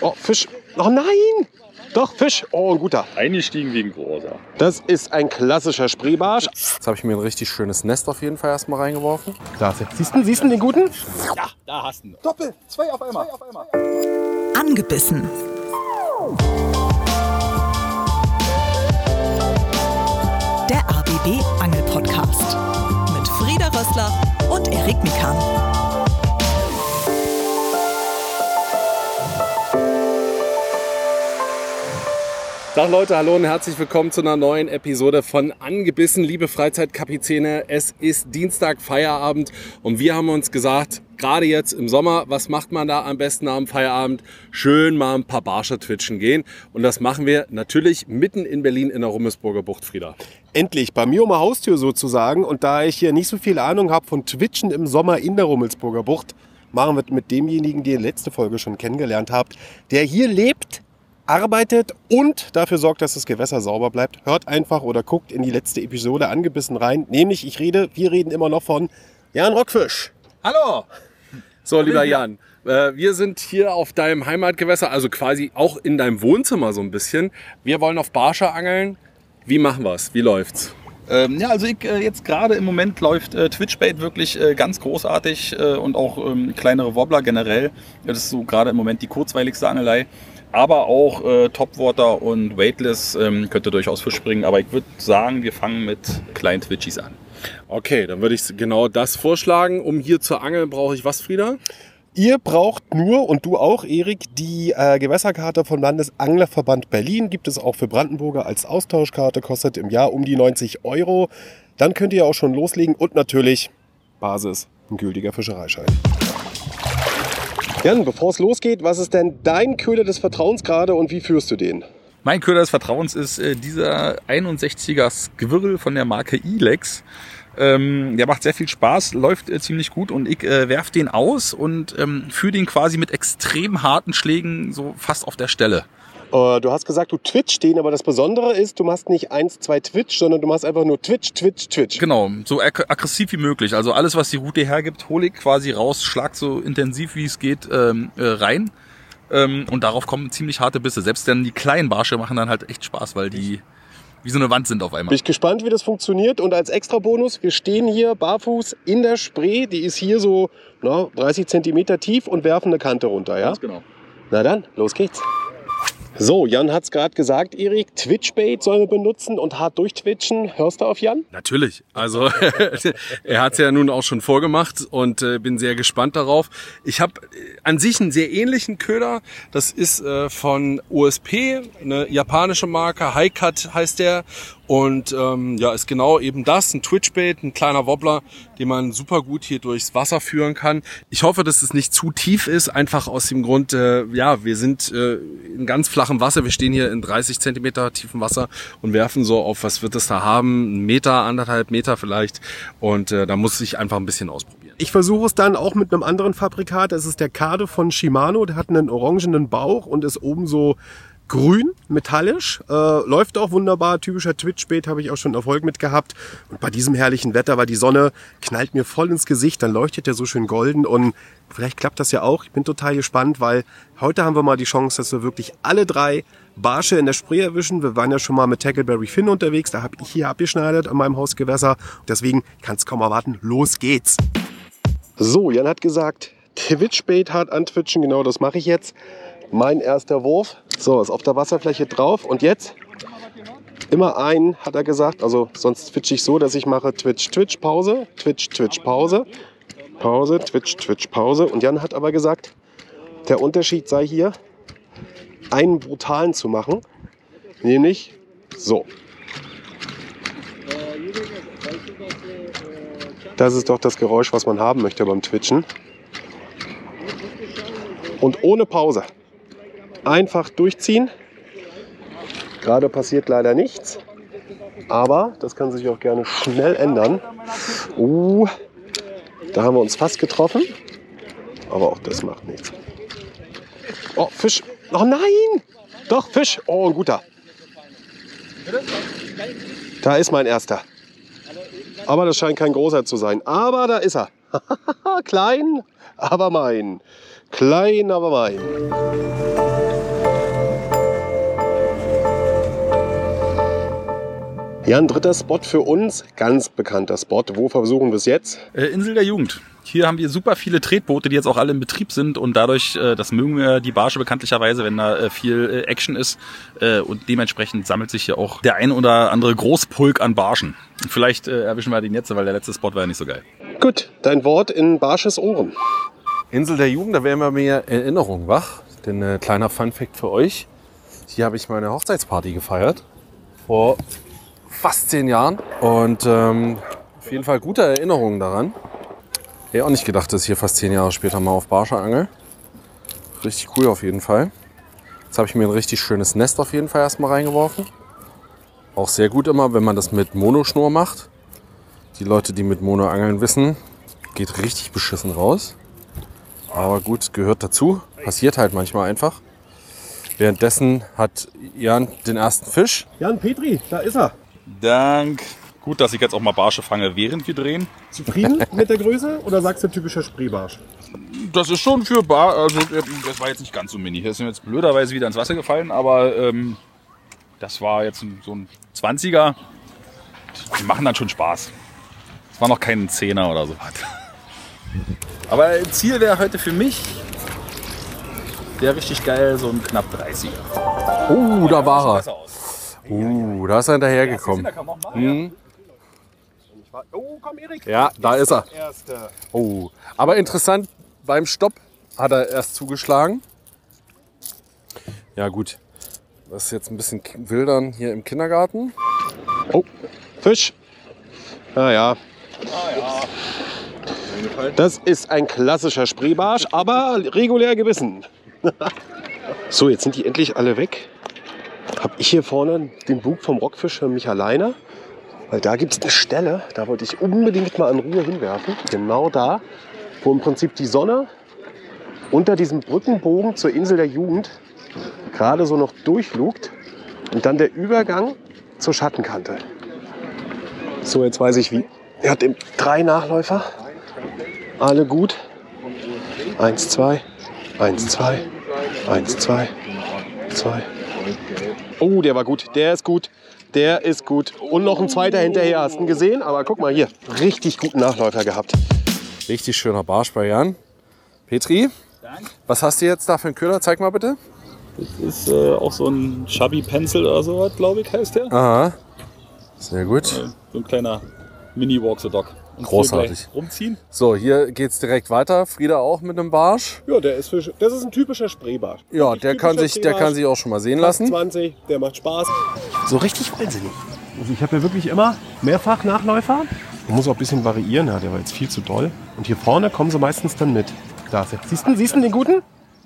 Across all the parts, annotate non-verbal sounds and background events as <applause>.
Oh, Fisch. Oh nein! Doch, Fisch. Oh, ein guter. Eingestiegen wegen großer. Das ist ein klassischer Spreebarsch. Jetzt habe ich mir ein richtig schönes Nest auf jeden Fall erstmal reingeworfen. Klasse. Siehst du, siehst du den guten? Da hast du ihn. Doppel. Zwei auf einmal. Angebissen. Der ABB Angel Podcast mit Frieda Rössler und Erik Mikan. Tag Leute, hallo und herzlich willkommen zu einer neuen Episode von Angebissen, liebe Freizeitkapitäne. Es ist Dienstag, Feierabend und wir haben uns gesagt, gerade jetzt im Sommer, was macht man da am besten am Feierabend? Schön mal ein paar Barsche twitchen gehen und das machen wir natürlich mitten in Berlin in der Rummelsburger Bucht, Frieda. Endlich, bei mir um die Haustür sozusagen. Und da ich hier nicht so viel Ahnung habe von Twitchen im Sommer in der Rummelsburger Bucht, machen wir mit demjenigen, den ihr letzte Folge schon kennengelernt habt, der hier lebt, arbeitet und dafür sorgt, dass das Gewässer sauber bleibt. Hört einfach oder guckt in die letzte Episode angebissen rein. Nämlich, ich rede, wir reden immer noch von Jan Rockfisch. Hallo! So, lieber Jan, äh, wir sind hier auf deinem Heimatgewässer, also quasi auch in deinem Wohnzimmer so ein bisschen. Wir wollen auf Barsche angeln. Wie machen wir's? Wie läuft's? Ähm, ja, also ich, äh, jetzt gerade im Moment läuft äh, Twitchbait wirklich äh, ganz großartig äh, und auch ähm, kleinere Wobbler generell. Das ist so gerade im Moment die kurzweiligste Angelei. Aber auch äh, Topwater und Weightless ähm, könnte durchaus Fisch bringen. Aber ich würde sagen, wir fangen mit kleinen Twitchies an. Okay, dann würde ich genau das vorschlagen. Um hier zu angeln, brauche ich was, Frieda? Ihr braucht nur, und du auch, Erik, die äh, Gewässerkarte vom Landesanglerverband Berlin. Gibt es auch für Brandenburger als Austauschkarte, kostet im Jahr um die 90 Euro. Dann könnt ihr auch schon loslegen und natürlich Basis, ein gültiger Fischereischein. Jan, bevor es losgeht, was ist denn dein Köder des Vertrauens gerade und wie führst du den? Mein Köder des Vertrauens ist äh, dieser 61er Squirrel von der Marke Elex. Ähm, der macht sehr viel Spaß, läuft äh, ziemlich gut und ich äh, werf den aus und ähm, führe den quasi mit extrem harten Schlägen so fast auf der Stelle. Äh, du hast gesagt, du twitch den, aber das Besondere ist, du machst nicht eins, zwei Twitch, sondern du machst einfach nur Twitch, Twitch, Twitch. Genau, so ag aggressiv wie möglich. Also alles, was die Route hergibt, hole ich quasi raus, schlag so intensiv wie es geht ähm, äh, rein. Ähm, und darauf kommen ziemlich harte Bisse. Selbst dann die kleinen Barsche machen dann halt echt Spaß, weil die wie so eine Wand sind auf einmal. Bin ich gespannt, wie das funktioniert. Und als Extra-Bonus, wir stehen hier barfuß in der Spree. Die ist hier so na, 30 Zentimeter tief und werfen eine Kante runter. Ja? Ganz genau. Na dann, los geht's. So, Jan hat's gerade gesagt, Erik, Twitchbait sollen wir benutzen und hart durchtwitchen. Hörst du auf Jan? Natürlich. Also <laughs> er hat's ja nun auch schon vorgemacht und äh, bin sehr gespannt darauf. Ich habe an sich einen sehr ähnlichen Köder. Das ist äh, von USP, eine japanische Marke. High Cut heißt der. Und ähm, ja, ist genau eben das, ein Twitchbait, ein kleiner Wobbler, den man super gut hier durchs Wasser führen kann. Ich hoffe, dass es nicht zu tief ist, einfach aus dem Grund, äh, ja, wir sind äh, in ganz flachem Wasser, wir stehen hier in 30 Zentimeter tiefem Wasser und werfen so auf, was wird es da haben, ein Meter, anderthalb Meter vielleicht. Und äh, da muss ich einfach ein bisschen ausprobieren. Ich versuche es dann auch mit einem anderen Fabrikat. Das ist der Kade von Shimano. Der hat einen orangenen Bauch und ist oben so grün, metallisch. Äh, läuft auch wunderbar. Typischer Twitch-Bait habe ich auch schon Erfolg mit gehabt. Und bei diesem herrlichen Wetter, weil die Sonne knallt mir voll ins Gesicht, dann leuchtet der so schön golden. Und vielleicht klappt das ja auch. Ich bin total gespannt, weil heute haben wir mal die Chance, dass wir wirklich alle drei Barsche in der Spree erwischen. Wir waren ja schon mal mit Tackleberry Finn unterwegs. Da habe ich hier abgeschneidert an meinem Hausgewässer. Deswegen kann es kaum erwarten. Los geht's. So, Jan hat gesagt, Twitch-Bait hart antwitchen. Genau das mache ich jetzt. Mein erster Wurf. So, ist auf der Wasserfläche drauf. Und jetzt immer ein, hat er gesagt. Also sonst twitch ich so, dass ich mache Twitch, Twitch, Pause, Twitch, Twitch, Pause, Pause, Twitch, Twitch, Pause. Und Jan hat aber gesagt, der Unterschied sei hier, einen brutalen zu machen. Nämlich so. Das ist doch das Geräusch, was man haben möchte beim Twitchen. Und ohne Pause. Einfach durchziehen. Gerade passiert leider nichts. Aber das kann sich auch gerne schnell ändern. Uh, da haben wir uns fast getroffen. Aber auch das macht nichts. Oh, Fisch. Oh nein! Doch, Fisch. Oh, ein guter. Da ist mein erster. Aber das scheint kein großer zu sein. Aber da ist er. <laughs> Klein, aber mein. Klein, aber mein. Ja, ein dritter Spot für uns, ganz bekannter Spot. Wo versuchen wir es jetzt? Äh, Insel der Jugend. Hier haben wir super viele Tretboote, die jetzt auch alle in Betrieb sind und dadurch, äh, das mögen wir die Barsche bekanntlicherweise, wenn da äh, viel äh, Action ist äh, und dementsprechend sammelt sich hier auch der ein oder andere Großpulk an Barschen. Vielleicht äh, erwischen wir den jetzt, weil der letzte Spot war ja nicht so geil. Gut, dein Wort in Barsches Ohren. Insel der Jugend, da wären wir mir Erinnerung wach. Denn äh, kleiner Fun-Fact für euch. Hier habe ich meine Hochzeitsparty gefeiert. Vor fast zehn Jahren. Und ähm, auf jeden Fall gute Erinnerungen daran. Hätte auch nicht gedacht, dass ich hier fast zehn Jahre später mal auf Barsche angel. Richtig cool auf jeden Fall. Jetzt habe ich mir ein richtig schönes Nest auf jeden Fall erstmal reingeworfen. Auch sehr gut immer, wenn man das mit Monoschnur macht. Die Leute, die mit Mono angeln wissen, geht richtig beschissen raus. Aber gut, gehört dazu. Passiert halt manchmal einfach. Währenddessen hat Jan den ersten Fisch. Jan Petri, da ist er. Dank. Gut, dass ich jetzt auch mal Barsche fange, während wir drehen. Zufrieden mit der Größe oder sagst du typischer Spreebarsch? Das ist schon für Bar, also das war jetzt nicht ganz so mini. Das ist mir jetzt blöderweise wieder ins Wasser gefallen, aber ähm, das war jetzt so ein 20er. Die machen dann schon Spaß. Es war noch kein Zehner oder so. Aber Ziel wäre heute für mich, der richtig geil, so ein knapp 30er. Oh, da war er. Uh, da ist er hinterhergekommen. Mal. Mhm. Oh, komm Erik. Ja, da ist er. Erste. Oh, aber interessant, beim Stopp hat er erst zugeschlagen. Ja gut, das ist jetzt ein bisschen wildern hier im Kindergarten. Oh, Fisch. Ah ja. Das ist ein klassischer Spreebarsch, aber regulär gebissen. <laughs> so, jetzt sind die endlich alle weg. Hab ich hier vorne den Bug vom Rockfisch für mich alleine? Weil da gibt es eine Stelle, da wollte ich unbedingt mal in Ruhe hinwerfen. Genau da, wo im Prinzip die Sonne unter diesem Brückenbogen zur Insel der Jugend gerade so noch durchlugt und dann der Übergang zur Schattenkante. So, jetzt weiß ich wie. Er hat eben drei Nachläufer. Alle gut. Eins, zwei. Eins, zwei. Eins, zwei. Zwei. Oh, der war gut. Der ist gut. Der ist gut. Und noch ein zweiter hinterher. Hast du ihn gesehen? Aber guck mal hier. Richtig guten Nachläufer gehabt. Richtig schöner Barsch bei Jan. Petri, was hast du jetzt da für einen Köder? Zeig mal bitte. Das ist äh, auch so ein Chubby Pencil oder so, glaube ich, heißt der. Aha. Sehr gut. So ein kleiner Mini Walk the Dog. Und Großartig. Rumziehen. So, hier geht's direkt weiter. Frieda auch mit einem Barsch. Ja, der ist, für, das ist ein typischer Spreebarsch. Ja, der kann, sich, der kann sich auch schon mal sehen lassen. 20, der macht Spaß. So richtig wahnsinnig. Also ich habe ja wirklich immer mehrfach Nachläufer. Man muss auch ein bisschen variieren, ja, der war jetzt viel zu doll. Und hier vorne kommen sie meistens dann mit. Da ist er. Siehst du, siehst du den guten?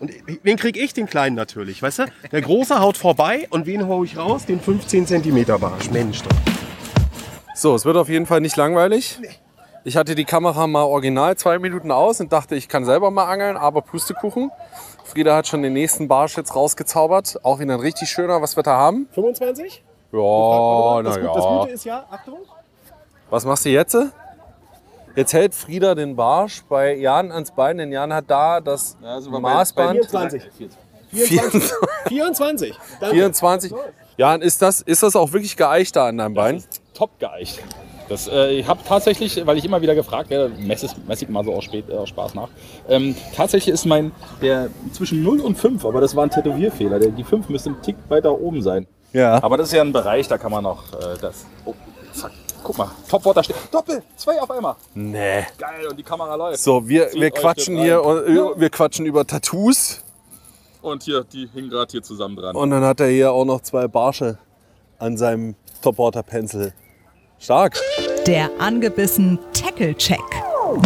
Und wen krieg ich? Den kleinen natürlich, weißt du? Der große haut vorbei und wen hau ich raus? Den 15 cm Barsch. Mensch doch. So, es wird auf jeden Fall nicht langweilig. Ich hatte die Kamera mal original zwei Minuten aus und dachte, ich kann selber mal angeln, aber Pustekuchen. Frieda hat schon den nächsten Barsch jetzt rausgezaubert. Auch wieder ein richtig schöner. Was wird er haben? 25? Ja, mal, na das, Gut- das ja. Gute ist ja, Achtung. Was machst du jetzt? Jetzt hält Frieda den Barsch bei Jan ans Bein, denn Jan hat da das Maßband. 24. 24. 24. Dann 24. Jan, ist das, ist das auch wirklich geeicht da an deinem Bein? Top geeicht. Das, äh, ich habe tatsächlich, weil ich immer wieder gefragt werde, messe es- messe ich mal so aus, spät, äh, aus Spaß nach. Ähm, tatsächlich ist mein, der zwischen 0 und 5, aber das war ein Tätowierfehler. Der, die 5 müsste ein Tick weiter oben sein. Ja. Aber das ist ja ein Bereich, da kann man noch äh, das. Oh, zack. Guck mal, Topwater steht. Doppel, zwei auf einmal. Nee. Geil, und die Kamera läuft. So, wir, Zieht wir quatschen hier, äh, wir quatschen über Tattoos. Und hier, die hingen gerade hier zusammen dran. Und dann hat er hier auch noch zwei Barsche an seinem Topwater Pencil. Stark. Der angebissen Tackle Check.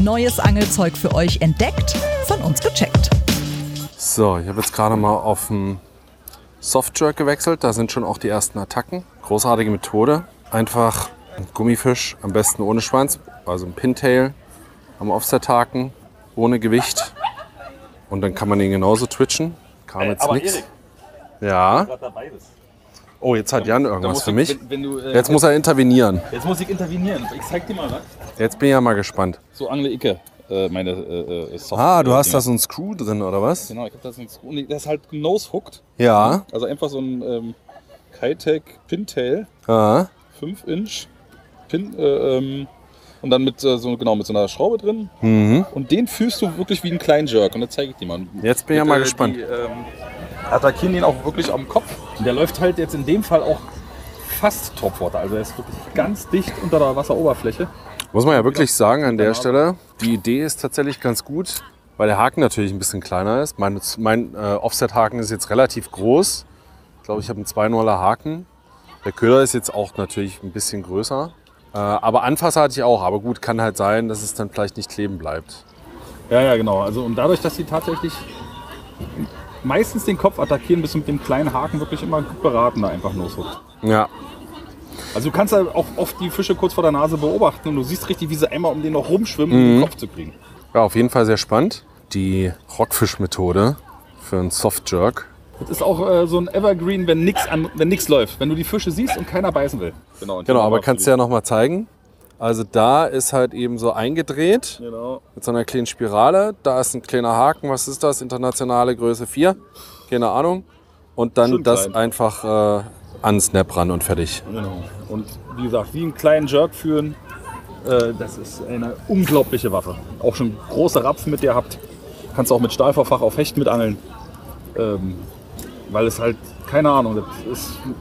Neues Angelzeug für euch entdeckt, von uns gecheckt. So, ich habe jetzt gerade mal auf den Softjerk gewechselt. Da sind schon auch die ersten Attacken. Großartige Methode. Einfach ein Gummifisch, am besten ohne Schwanz, also ein Pintail am Offset-Haken, ohne Gewicht. Und dann kann man ihn genauso twitchen. Kam jetzt nichts. Ja. Oh, jetzt hat Jan irgendwas für mich. Wenn, wenn du, äh, Jetzt muss er intervenieren. jetzt muss ich intervenieren. Ich zeig dir mal was. Jetzt bin ich ja mal gespannt. So angle Icke. äh, meine äh, äh, Soft Ah, du hast da so einen Screw drin, oder was? Genau, ich hab da so ein Screw. Nee, Das ist halt nose-hooked. Ja. Also einfach so ein ähm, Kitec Pintail, Ah. 5 Inch Pin, äh, ähm, und dann mit äh, so genau mit so einer Schraube drin. Mhm. Und den fühlst du wirklich wie einen kleinen Jerk. Und das zeige ich dir mal. Jetzt bin ich ja mal gespannt. Die, ähm, attackieren den auch wirklich am Kopf. Der läuft halt jetzt in dem Fall auch fast Topwater. Also er ist wirklich ganz dicht unter der Wasseroberfläche. Muss man ja wirklich sagen an der Stelle, die Idee ist tatsächlich ganz gut, weil der Haken natürlich ein bisschen kleiner ist. Mein, mein äh, Offset-Haken ist jetzt relativ groß. Ich glaube, ich habe einen 2,0er Haken. Der Köder ist jetzt auch natürlich ein bisschen größer. Äh, aber Anfasser hatte ich auch. Aber gut, kann halt sein, dass es dann vielleicht nicht kleben bleibt. Ja, ja, genau. Also und dadurch, dass sie tatsächlich meistens den Kopf attackieren, bist du mit dem kleinen Haken wirklich immer gut beraten, da einfach loshuckt. Ja, Also du kannst ja auch oft die Fische kurz vor der Nase beobachten und du siehst richtig, wie sie einmal um den noch rumschwimmen, um den Kopf zu kriegen. ja auf jeden Fall sehr spannend. Die Rockfisch-Methode für einen Soft Jerk. Das ist auch äh, so ein Evergreen, wenn nichts läuft. Wenn du die Fische siehst und keiner beißen will. Genau, Genau, aber kannst du du ja noch mal zeigen. Also da ist halt eben so eingedreht. Genau. mit so einer kleinen Spirale. Da ist ein kleiner Haken. Was ist das? Internationale Größe 4. Keine Ahnung. Und dann Schön das klein. einfach äh, an Snap ran und fertig. genau. Und wie gesagt, wie einen kleinen Jerk führen, äh, das ist eine unglaubliche Waffe. Auch schon große Rapfen mit dir habt. Kannst auch mit Stahlverfach auf Hecht mit angeln. Ähm, weil es halt, keine Ahnung, das ist ein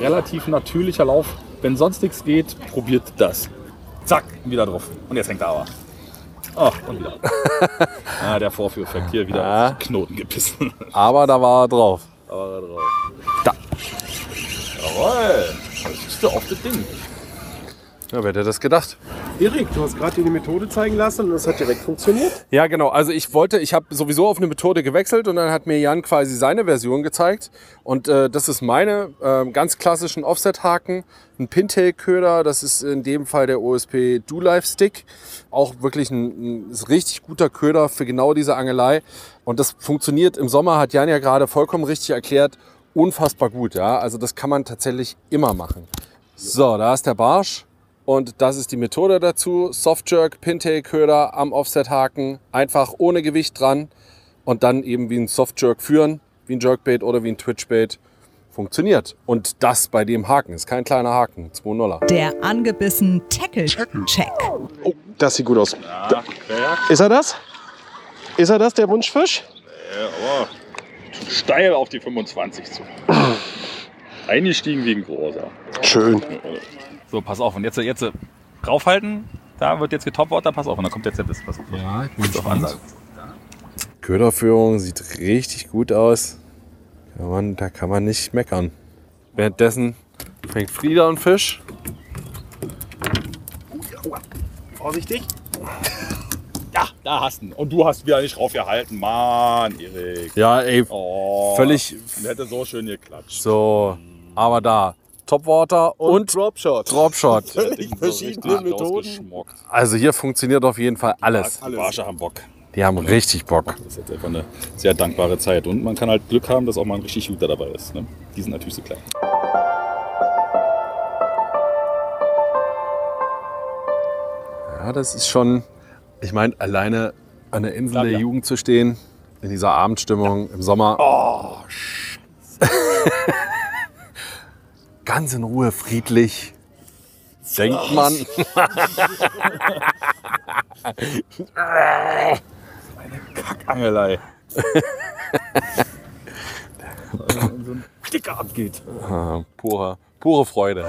relativ natürlicher Lauf. Wenn sonst nichts geht, probiert das. Zack, wieder drauf. Und jetzt hängt er aber. Ach, und wieder. <laughs> ah, der Vorführeffekt hier wieder Ah. auf Knoten gebissen. Aber da war er drauf. aber da drauf. Da. Jawohl. Das ist doch auf das Ding. Ja, wer hätte das gedacht? Erik, du hast gerade dir die Methode zeigen lassen und das hat direkt funktioniert. Ja, genau. Also ich wollte, ich habe sowieso auf eine Methode gewechselt und dann hat mir Jan quasi seine Version gezeigt. Und äh, das ist meine äh, ganz klassischen Offset-Haken, ein Pintail-Köder. Das ist in dem Fall der OSP Do-Life Stick. Auch wirklich ein, ein richtig guter Köder für genau diese Angelei. Und das funktioniert im Sommer, hat Jan ja gerade vollkommen richtig erklärt, unfassbar gut. Ja, also das kann man tatsächlich immer machen. So, da ist der Barsch. Und das ist die Methode dazu. Soft Jerk, Pintail Köder am Offset-Haken, einfach ohne Gewicht dran und dann eben wie ein Soft Jerk führen, wie ein Jerkbait oder wie ein Twitchbait. Funktioniert. Und das bei dem Haken. Ist kein kleiner Haken. 2-0er. Der angebissen Tackle-Check. Oh, das sieht gut aus. Ist er das? Ist er das, der Wunschfisch? Steil auf die 25 zu. <clears throat> Eingestiegen wie ein großer. Schön. So, pass auf. Und jetzt, jetzt draufhalten. Da wird jetzt getopwater. Pass auf. Und dann kommt jetzt der Biss. Pass auf. Ja, ich Jetzt auf Ansage. Köderführung sieht richtig gut aus. Kann man, da kann man nicht meckern. Währenddessen fängt Frieda einen Fisch. Vorsichtig. Ja, da hast du ihn. Und du hast wieder nicht draufgehalten. Mann, Erik. Ja, ey, Oh, völlig Der hätte so schön geklatscht. so. Aber da. Topwater und, Dropshot. Dropshot. <laughs> Völlig So verschiedene Methoden. Also hier funktioniert auf jeden Fall alles. Die Barsche haben Bock. Die haben richtig Bock. Das ist jetzt einfach eine sehr dankbare Zeit. Und man kann halt Glück haben, dass auch mal ein richtig guter dabei ist. Ne? Die sind natürlich so klein. Ja, das ist schon, ich meine, alleine an der Insel Klar, der ja. Jugend zu stehen, in dieser Abendstimmung im Sommer. Oh, Ganz in Ruhe, friedlich. Denkt <laughs> man. Kackangelei. so ein Sticker abgeht. Ah, Pure, pure Freude.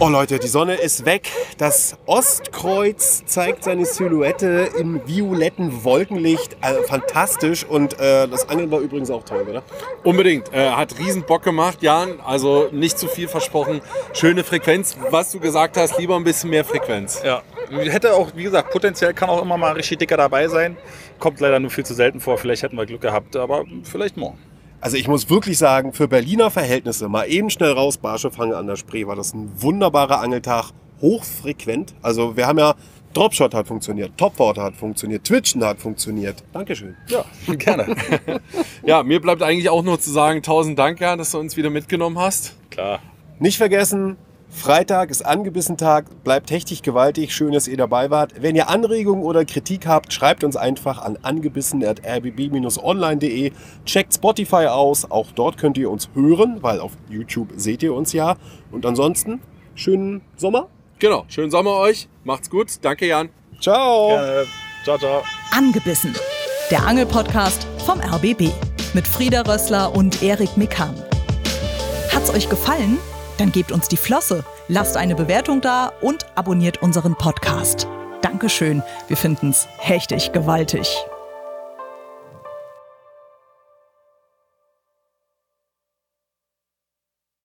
Oh Leute, die Sonne ist weg. Das Ostkreuz zeigt seine Silhouette im violetten Wolkenlicht. Also fantastisch. Und äh, das Angeln war übrigens auch toll, oder? Unbedingt. Äh, hat riesen Bock gemacht, Jan. Also nicht zu viel versprochen. Schöne Frequenz. Was du gesagt hast, lieber ein bisschen mehr Frequenz. Ja. Hätte auch, wie gesagt, potenziell kann auch immer mal richtig dicker dabei sein. Kommt leider nur viel zu selten vor. Vielleicht hätten wir Glück gehabt, aber vielleicht morgen. Also ich muss wirklich sagen, für Berliner Verhältnisse, mal eben schnell raus, Barsche fange an der Spree, war das ein wunderbarer Angeltag, hochfrequent. Also wir haben ja, Dropshot hat funktioniert, Topwater hat funktioniert, Twitchen hat funktioniert. Dankeschön. Ja, gerne. <laughs> Ja, mir bleibt eigentlich auch nur zu sagen, tausend Dank, Jan, dass du uns wieder mitgenommen hast. Klar. Nicht vergessen, Freitag ist Angebissen-Tag. Bleibt hechtig gewaltig. Schön, dass ihr dabei wart. Wenn ihr Anregungen oder Kritik habt, schreibt uns einfach an angebissen.rbb-online.de. Checkt Spotify aus. Auch dort könnt ihr uns hören, weil auf YouTube seht ihr uns ja. Und ansonsten, schönen Sommer. Genau, schönen Sommer euch. Macht's gut. Danke, Jan. Ciao. Gerne. Ciao, ciao. Angebissen. Der Angelpodcast vom RBB. Mit Frieda Rössler und Erik Mikan. Hat's euch gefallen? Dann gebt uns die Flosse, lasst eine Bewertung da und abonniert unseren Podcast. Dankeschön, wir finden's hechtig gewaltig.